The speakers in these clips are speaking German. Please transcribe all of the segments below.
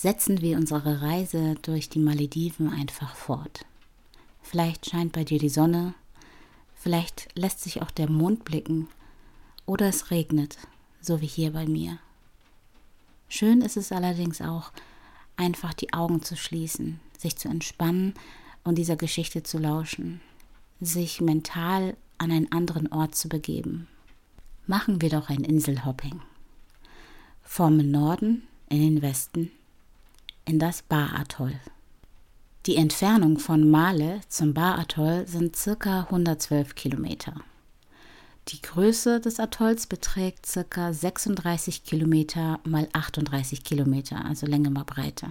Setzen wir unsere Reise durch die Malediven einfach fort. Vielleicht scheint bei dir die Sonne, vielleicht lässt sich auch der Mond blicken oder es regnet, so wie hier bei mir. Schön ist es allerdings auch, einfach die Augen zu schließen, sich zu entspannen und dieser Geschichte zu lauschen, sich mental an einen anderen Ort zu begeben. Machen wir doch ein Inselhopping. Vom Norden in den Westen, in das Bar-Atoll. Die Entfernung von Male zum Bar-Atoll sind circa 112 Kilometer. Die Größe des Atolls beträgt circa 36 Kilometer mal 38 Kilometer, also Länge mal Breite.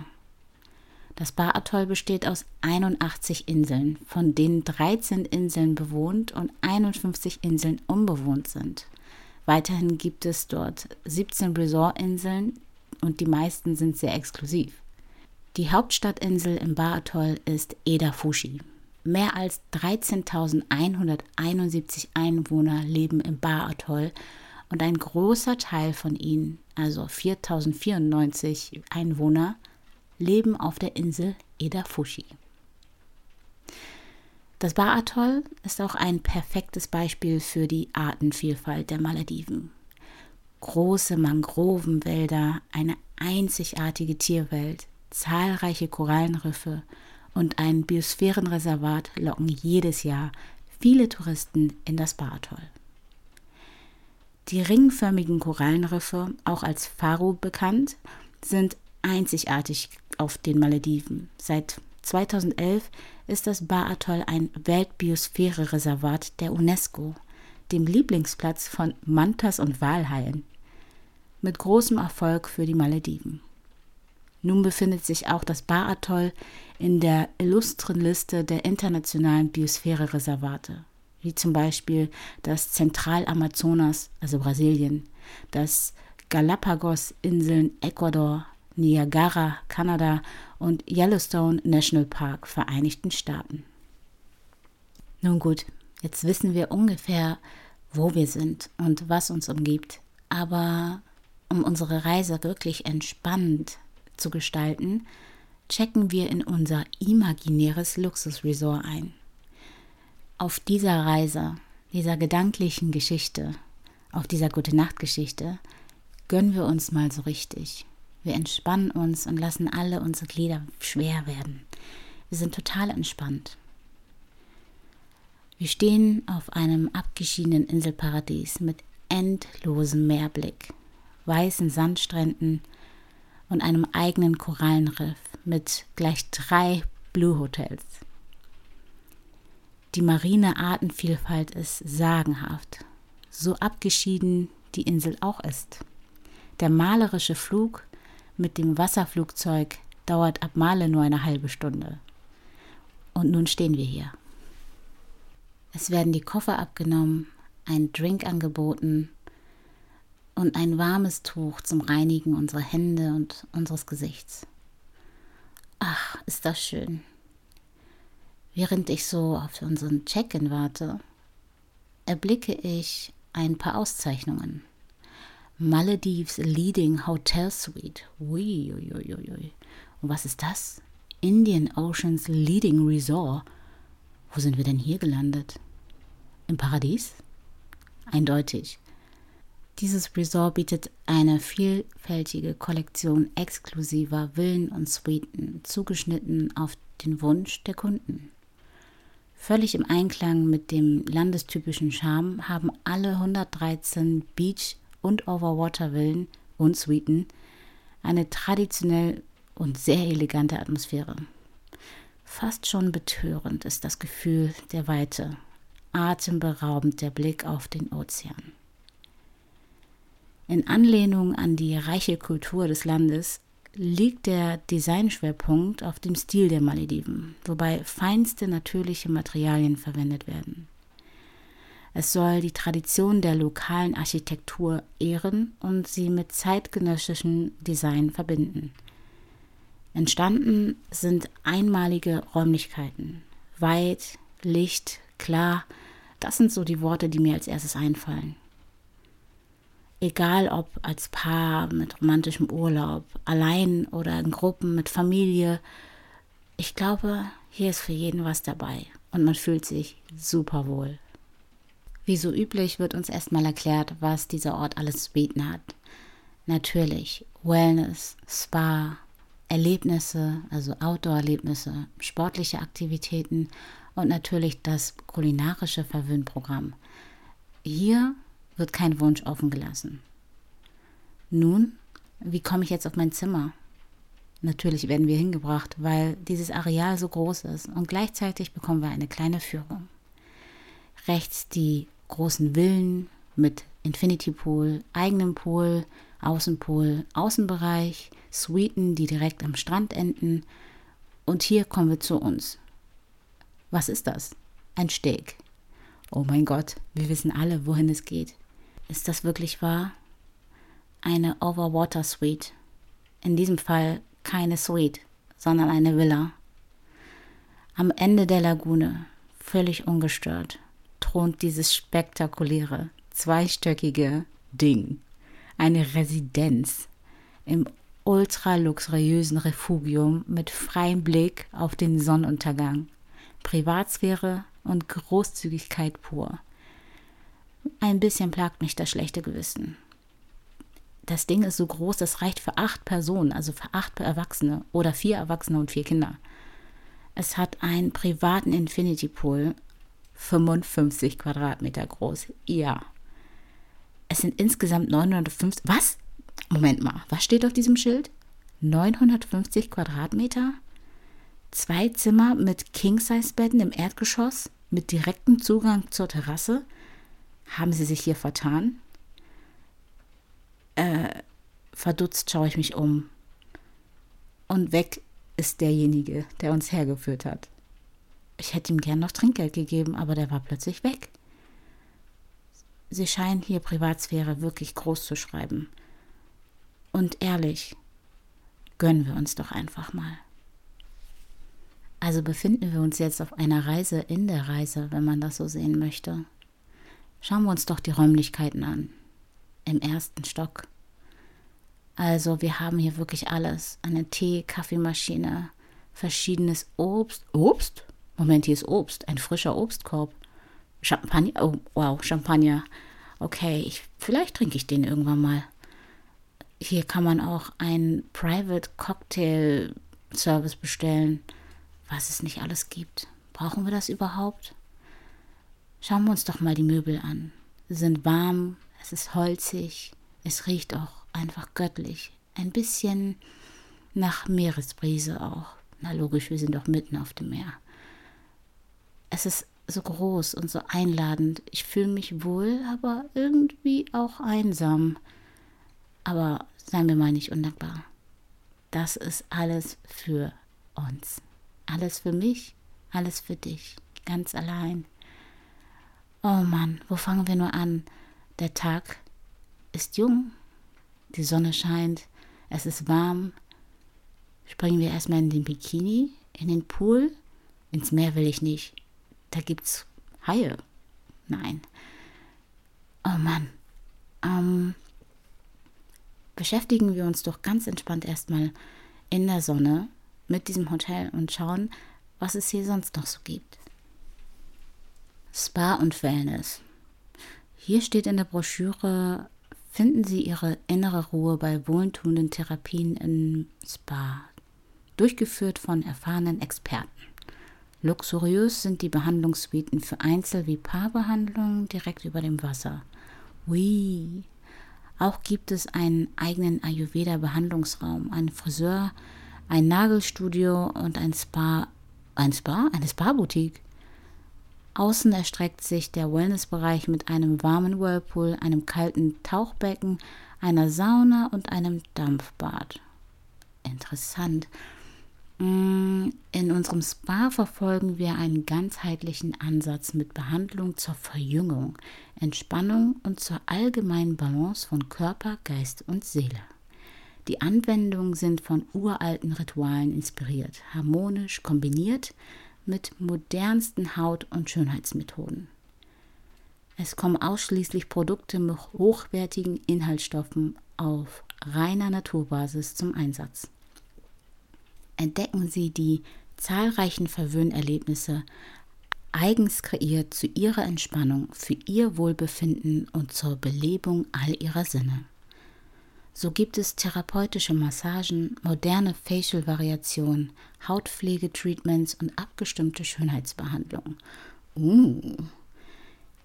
Das Bar-Atoll besteht aus 81 Inseln, von denen 13 Inseln bewohnt und 51 Inseln unbewohnt sind. Weiterhin gibt es dort 17 Resort-Inseln und die meisten sind sehr exklusiv. Die Hauptstadtinsel im Bar-Atoll ist Eda Fushi. Mehr als 13.171 Einwohner leben im Bar-Atoll und ein großer Teil von ihnen, also 4.094 Einwohner, leben auf der Insel Eda Fushi. Das Bar-Atoll ist auch ein perfektes Beispiel für die Artenvielfalt der Malediven. Große Mangrovenwälder, eine einzigartige Tierwelt, zahlreiche Korallenriffe und ein Biosphärenreservat locken jedes Jahr viele Touristen in das Bar-Atoll. Die ringförmigen Korallenriffe, auch als Faro bekannt, sind einzigartig auf den Malediven. Seit 2011 ist das Bar-Atoll ein Weltbiosphäre-Reservat der UNESCO, dem Lieblingsplatz von Mantas und Walhaien. Mit großem Erfolg für die Malediven. Nun befindet sich auch das Bar-Atoll in der illustren Liste der internationalen Biosphäre-Reservate, wie zum Beispiel das Zentralamazonas, also Brasilien, das Galapagos-Inseln Ecuador, Niagara, Kanada und Yellowstone National Park, Vereinigten Staaten. Nun gut, jetzt wissen wir ungefähr, wo wir sind und was uns umgibt, aber um unsere Reise wirklich entspannend zu gestalten, checken wir in unser imaginäres Luxusresort ein. Auf dieser Reise, dieser gedanklichen Geschichte, auf dieser Gute-Nacht-Geschichte, gönnen wir uns mal so richtig. Wir entspannen uns und lassen alle unsere Glieder schwer werden. Wir sind total entspannt. Wir stehen auf einem abgeschiedenen Inselparadies mit endlosem Meerblick, weißen Sandstränden und einem eigenen Korallenriff mit gleich drei Blue Hotels. Die marine Artenvielfalt ist sagenhaft, so abgeschieden die Insel auch ist. Der malerische Flug mit dem Wasserflugzeug dauert ab Male nur eine halbe Stunde. Und nun stehen wir hier. Es werden die Koffer abgenommen, ein Drink angeboten und ein warmes Tuch zum Reinigen unserer Hände und unseres Gesichts. Ach, ist das schön. Während ich so auf unseren Check-in warte, erblicke ich ein paar Auszeichnungen. Maledives Leading Hotel Suite. Ui, ui, ui, ui. Und was ist das? Indian Oceans Leading Resort. Wo sind wir denn hier gelandet? Im Paradies? Eindeutig. Dieses Resort bietet eine vielfältige Kollektion exklusiver Villen und Suiten, zugeschnitten auf den Wunsch der Kunden. Völlig im Einklang mit dem landestypischen Charme haben alle 113 Beach- und Overwater-Villen und Suiten eine traditionell und sehr elegante Atmosphäre. Fast schon betörend ist das Gefühl der Weite, atemberaubend der Blick auf den Ozean. In Anlehnung an die reiche Kultur des Landes liegt der Designschwerpunkt auf dem Stil der Malediven, wobei feinste natürliche Materialien verwendet werden. Es soll die Tradition der lokalen Architektur ehren und sie mit zeitgenössischem Design verbinden. Entstanden sind einmalige Räumlichkeiten. Weit, Licht, klar, das sind so die Worte, die mir als erstes einfallen. Egal ob als Paar mit romantischem Urlaub, allein oder in Gruppen mit Familie, ich glaube, hier ist für jeden was dabei und man fühlt sich super wohl. Wie so üblich wird uns erstmal erklärt, was dieser Ort alles zu bieten hat. Natürlich Wellness, Spa, Erlebnisse, also Outdoor-Erlebnisse, sportliche Aktivitäten und natürlich das kulinarische Verwöhnprogramm. Hier wird kein Wunsch offen gelassen. Nun, wie komme ich jetzt auf mein Zimmer? Natürlich werden wir hingebracht, weil dieses Areal so groß ist und gleichzeitig bekommen wir eine kleine Führung. Rechts die großen Villen mit Infinity Pool, eigenem Pool, Außenpool, Außenbereich, Suiten, die direkt am Strand enden. Und hier kommen wir zu uns. Was ist das? Ein Steg. Oh mein Gott, wir wissen alle, wohin es geht. Ist das wirklich wahr? Eine Overwater Suite. In diesem Fall keine Suite, sondern eine Villa. Am Ende der Lagune, völlig ungestört, thront dieses spektakuläre, zweistöckige Ding. Eine Residenz im ultra luxuriösen Refugium mit freiem Blick auf den Sonnenuntergang. Privatsphäre und Großzügigkeit pur. Ein bisschen plagt mich das schlechte Gewissen. Das Ding ist so groß, das reicht für acht Personen, also für acht Erwachsene oder vier Erwachsene und vier Kinder. Es hat einen privaten Infinity Pool 55 Quadratmeter groß. Ja. Es sind insgesamt 950. Was? Moment mal, was steht auf diesem Schild? 950 Quadratmeter? Zwei Zimmer mit King-Size-Betten im Erdgeschoss mit direktem Zugang zur Terrasse? Haben Sie sich hier vertan? Äh, verdutzt schaue ich mich um. Und weg ist derjenige, der uns hergeführt hat. Ich hätte ihm gern noch Trinkgeld gegeben, aber der war plötzlich weg. Sie scheinen hier Privatsphäre wirklich groß zu schreiben. Und ehrlich, gönnen wir uns doch einfach mal. Also befinden wir uns jetzt auf einer Reise in der Reise, wenn man das so sehen möchte. Schauen wir uns doch die Räumlichkeiten an. Im ersten Stock. Also wir haben hier wirklich alles. Eine Tee, Kaffeemaschine, verschiedenes Obst. Obst? Moment, hier ist Obst, ein frischer Obstkorb. Champagner, oh wow, Champagner. Okay, ich, vielleicht trinke ich den irgendwann mal. Hier kann man auch einen Private Cocktail Service bestellen. Was es nicht alles gibt. Brauchen wir das überhaupt? Schauen wir uns doch mal die Möbel an. Sie sind warm, es ist holzig, es riecht auch einfach göttlich. Ein bisschen nach Meeresbrise auch. Na logisch, wir sind doch mitten auf dem Meer es ist so groß und so einladend. Ich fühle mich wohl, aber irgendwie auch einsam. Aber seien wir mal nicht undankbar. Das ist alles für uns. Alles für mich, alles für dich. Ganz allein. Oh Mann, wo fangen wir nur an? Der Tag ist jung. Die Sonne scheint. Es ist warm. Springen wir erstmal in den Bikini, in den Pool. Ins Meer will ich nicht da gibt's Haie. Nein. Oh Mann. Ähm, beschäftigen wir uns doch ganz entspannt erstmal in der Sonne mit diesem Hotel und schauen, was es hier sonst noch so gibt. Spa und Wellness. Hier steht in der Broschüre, finden Sie Ihre innere Ruhe bei wohltuenden Therapien im Spa, durchgeführt von erfahrenen Experten. Luxuriös sind die Behandlungssuiten für Einzel- wie Paarbehandlungen direkt über dem Wasser. Ui. Auch gibt es einen eigenen Ayurveda-Behandlungsraum, einen Friseur, ein Nagelstudio und ein Spa. Ein Spa? Eine Spa-Boutique. Außen erstreckt sich der Wellnessbereich mit einem warmen Whirlpool, einem kalten Tauchbecken, einer Sauna und einem Dampfbad. Interessant. Mm, in unserem Spa verfolgen wir einen ganzheitlichen Ansatz mit Behandlung zur Verjüngung, Entspannung und zur allgemeinen Balance von Körper, Geist und Seele. Die Anwendungen sind von uralten Ritualen inspiriert, harmonisch kombiniert mit modernsten Haut- und Schönheitsmethoden. Es kommen ausschließlich Produkte mit hochwertigen Inhaltsstoffen auf reiner Naturbasis zum Einsatz entdecken Sie die zahlreichen Verwöhnerlebnisse eigens kreiert zu Ihrer Entspannung, für Ihr Wohlbefinden und zur Belebung all Ihrer Sinne. So gibt es therapeutische Massagen, moderne Facial-Variationen, Hautpflegetreatments und abgestimmte Schönheitsbehandlungen. Uh,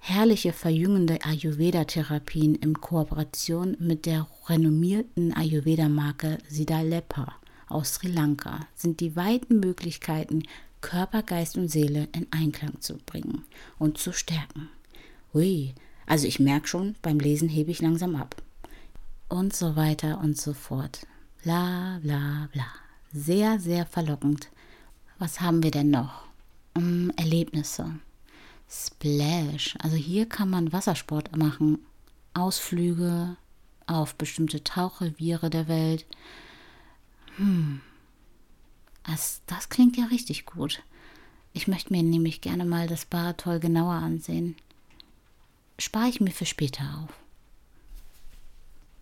herrliche verjüngende Ayurveda-Therapien in Kooperation mit der renommierten Ayurveda-Marke Sidalepa aus Sri Lanka sind die weiten Möglichkeiten, Körper, Geist und Seele in Einklang zu bringen und zu stärken. Hui, also ich merke schon, beim Lesen hebe ich langsam ab. Und so weiter und so fort. Bla bla bla. Sehr, sehr verlockend. Was haben wir denn noch? Um, Erlebnisse. Splash. Also hier kann man Wassersport machen. Ausflüge auf bestimmte Tauchreviere der Welt. Hm. Das, das klingt ja richtig gut. Ich möchte mir nämlich gerne mal das Baratoll genauer ansehen. Spare ich mir für später auf.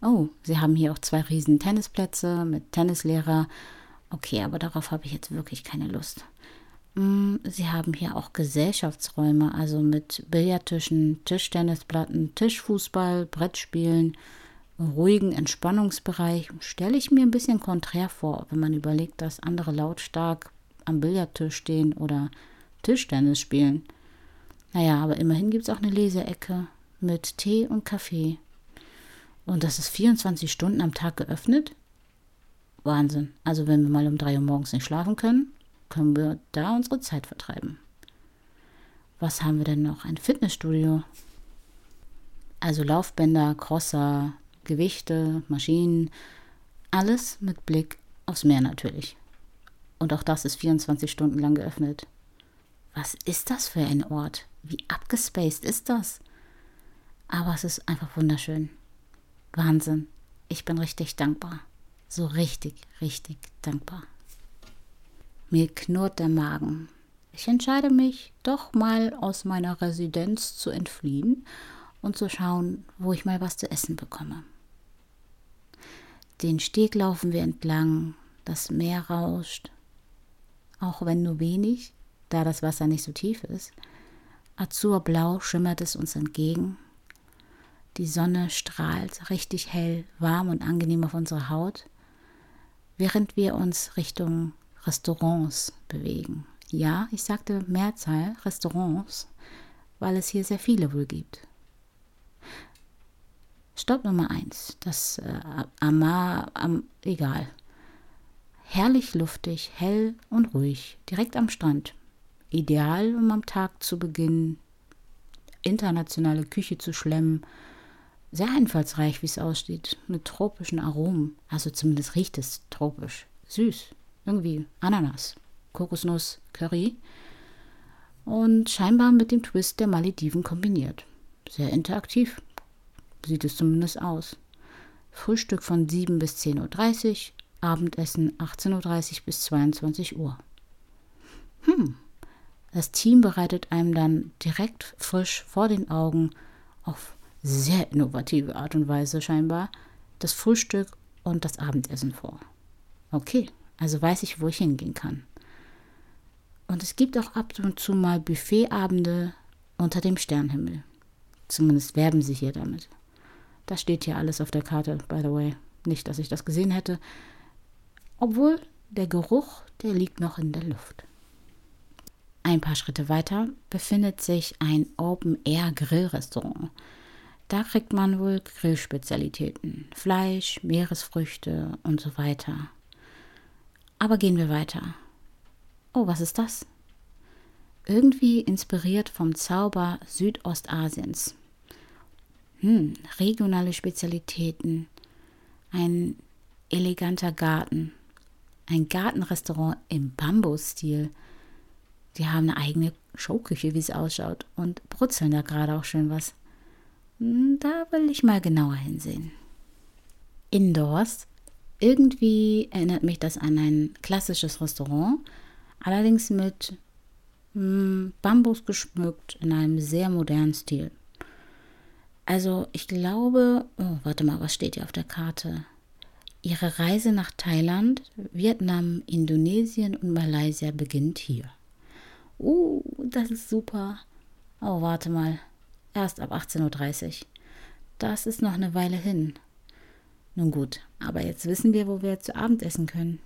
Oh, sie haben hier auch zwei riesen Tennisplätze mit Tennislehrer. Okay, aber darauf habe ich jetzt wirklich keine Lust. Hm, sie haben hier auch Gesellschaftsräume, also mit Billardtischen, Tischtennisplatten, Tischfußball, Brettspielen ruhigen Entspannungsbereich stelle ich mir ein bisschen konträr vor, wenn man überlegt, dass andere lautstark am Billardtisch stehen oder Tischtennis spielen. Naja, aber immerhin gibt es auch eine Leseecke mit Tee und Kaffee. Und das ist 24 Stunden am Tag geöffnet? Wahnsinn. Also wenn wir mal um 3 Uhr morgens nicht schlafen können, können wir da unsere Zeit vertreiben. Was haben wir denn noch? Ein Fitnessstudio. Also Laufbänder, Crosser, Gewichte, Maschinen, alles mit Blick aufs Meer natürlich. Und auch das ist 24 Stunden lang geöffnet. Was ist das für ein Ort? Wie abgespaced ist das? Aber es ist einfach wunderschön. Wahnsinn. Ich bin richtig dankbar. So richtig, richtig dankbar. Mir knurrt der Magen. Ich entscheide mich, doch mal aus meiner Residenz zu entfliehen und zu schauen, wo ich mal was zu essen bekomme. Den Steg laufen wir entlang, das Meer rauscht, auch wenn nur wenig, da das Wasser nicht so tief ist. Azurblau schimmert es uns entgegen. Die Sonne strahlt richtig hell, warm und angenehm auf unsere Haut, während wir uns Richtung Restaurants bewegen. Ja, ich sagte Mehrzahl Restaurants, weil es hier sehr viele wohl gibt. Stopp Nummer eins. Das äh, Amar, am, egal. Herrlich luftig, hell und ruhig, direkt am Strand. Ideal, um am Tag zu beginnen, internationale Küche zu schlemmen. Sehr einfallsreich, wie es aussieht, mit tropischen Aromen. Also zumindest riecht es tropisch. Süß. Irgendwie Ananas, Kokosnuss, Curry. Und scheinbar mit dem Twist der Malediven kombiniert. Sehr interaktiv, sieht es zumindest aus. Frühstück von 7 bis 10.30 Uhr, Abendessen 18.30 Uhr bis 22 Uhr. Hm, das Team bereitet einem dann direkt frisch vor den Augen auf sehr innovative Art und Weise scheinbar das Frühstück und das Abendessen vor. Okay, also weiß ich, wo ich hingehen kann. Und es gibt auch ab und zu mal Buffetabende unter dem Sternhimmel. Zumindest werben sie hier damit. Das steht hier alles auf der Karte, by the way. Nicht, dass ich das gesehen hätte. Obwohl der Geruch, der liegt noch in der Luft. Ein paar Schritte weiter befindet sich ein Open-Air-Grillrestaurant. Da kriegt man wohl Grillspezialitäten, Fleisch, Meeresfrüchte und so weiter. Aber gehen wir weiter. Oh, was ist das? Irgendwie inspiriert vom Zauber Südostasiens hm, regionale Spezialitäten, Ein eleganter Garten. Ein Gartenrestaurant im Bambus-Stil. Die haben eine eigene Showküche, wie es ausschaut, und brutzeln da gerade auch schön was. Da will ich mal genauer hinsehen. Indoors. Irgendwie erinnert mich das an ein klassisches Restaurant, allerdings mit hm, Bambus geschmückt in einem sehr modernen Stil. Also ich glaube, oh, warte mal, was steht hier auf der Karte? Ihre Reise nach Thailand, Vietnam, Indonesien und Malaysia beginnt hier. Uh, das ist super. Oh, warte mal. Erst ab 18.30 Uhr. Das ist noch eine Weile hin. Nun gut, aber jetzt wissen wir, wo wir zu Abend essen können.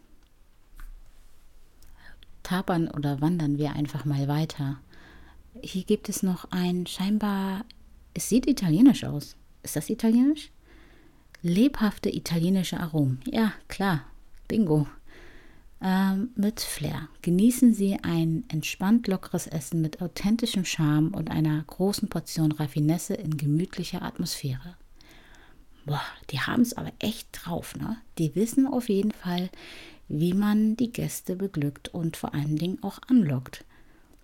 Tapern oder wandern wir einfach mal weiter. Hier gibt es noch ein scheinbar es sieht italienisch aus. Ist das italienisch? Lebhafte italienische Aromen. Ja, klar. Bingo. Ähm, mit Flair. Genießen Sie ein entspannt lockeres Essen mit authentischem Charme und einer großen Portion Raffinesse in gemütlicher Atmosphäre. Boah, die haben es aber echt drauf, ne? Die wissen auf jeden Fall, wie man die Gäste beglückt und vor allen Dingen auch anlockt.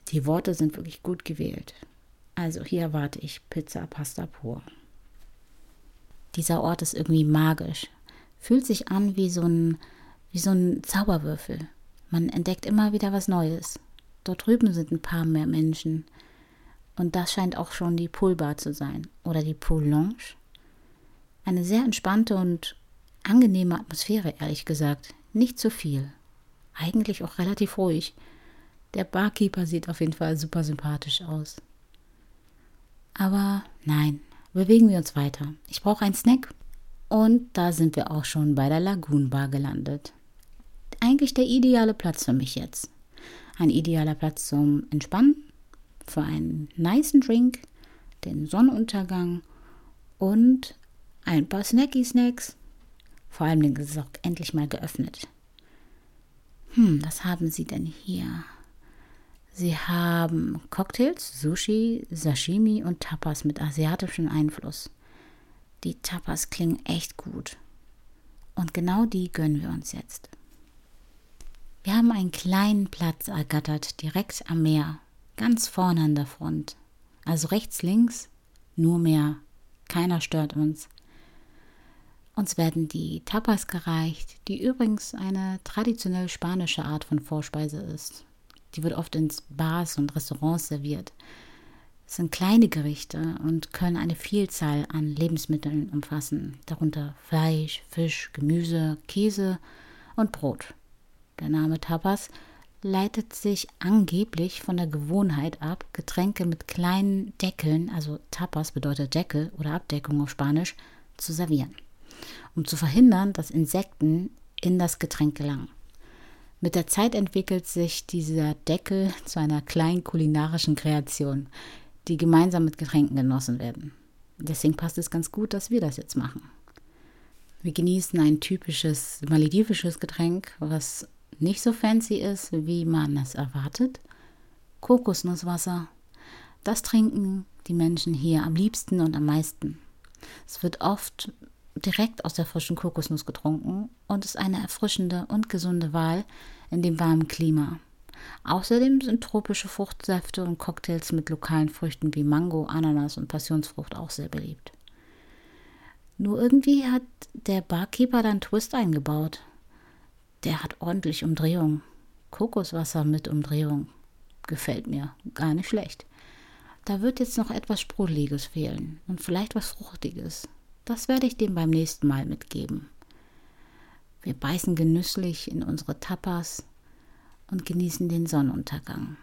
Die Worte sind wirklich gut gewählt. Also hier erwarte ich Pizza Pasta pur. Dieser Ort ist irgendwie magisch. Fühlt sich an wie so ein, wie so ein Zauberwürfel. Man entdeckt immer wieder was Neues. Dort drüben sind ein paar mehr Menschen. Und das scheint auch schon die Poolbar zu sein. Oder die Pool Lounge. Eine sehr entspannte und angenehme Atmosphäre, ehrlich gesagt. Nicht zu viel. Eigentlich auch relativ ruhig. Der Barkeeper sieht auf jeden Fall super sympathisch aus. Aber nein, bewegen wir uns weiter. Ich brauche einen Snack. Und da sind wir auch schon bei der Lagoon Bar gelandet. Eigentlich der ideale Platz für mich jetzt. Ein idealer Platz zum Entspannen, für einen niceen Drink, den Sonnenuntergang und ein paar Snacky-Snacks. Vor allem es auch endlich mal geöffnet. Hm, was haben Sie denn hier? Sie haben Cocktails, Sushi, Sashimi und Tapas mit asiatischem Einfluss. Die Tapas klingen echt gut. Und genau die gönnen wir uns jetzt. Wir haben einen kleinen Platz ergattert, direkt am Meer, ganz vorne an der Front. Also rechts, links, nur Meer. Keiner stört uns. Uns werden die Tapas gereicht, die übrigens eine traditionell spanische Art von Vorspeise ist. Die wird oft in Bars und Restaurants serviert. Es sind kleine Gerichte und können eine Vielzahl an Lebensmitteln umfassen, darunter Fleisch, Fisch, Gemüse, Käse und Brot. Der Name Tapas leitet sich angeblich von der Gewohnheit ab, Getränke mit kleinen Deckeln, also Tapas bedeutet Deckel oder Abdeckung auf Spanisch, zu servieren, um zu verhindern, dass Insekten in das Getränk gelangen. Mit der Zeit entwickelt sich dieser Deckel zu einer kleinen kulinarischen Kreation, die gemeinsam mit Getränken genossen werden. Deswegen passt es ganz gut, dass wir das jetzt machen. Wir genießen ein typisches maledivisches Getränk, was nicht so fancy ist, wie man es erwartet. Kokosnusswasser. Das trinken die Menschen hier am liebsten und am meisten. Es wird oft direkt aus der frischen Kokosnuss getrunken und ist eine erfrischende und gesunde Wahl in dem warmen Klima. Außerdem sind tropische Fruchtsäfte und Cocktails mit lokalen Früchten wie Mango, Ananas und Passionsfrucht auch sehr beliebt. Nur irgendwie hat der Barkeeper da einen Twist eingebaut. Der hat ordentlich Umdrehung. Kokoswasser mit Umdrehung. Gefällt mir. Gar nicht schlecht. Da wird jetzt noch etwas Sprudeliges fehlen und vielleicht was Fruchtiges. Das werde ich dem beim nächsten Mal mitgeben. Wir beißen genüsslich in unsere Tapas und genießen den Sonnenuntergang.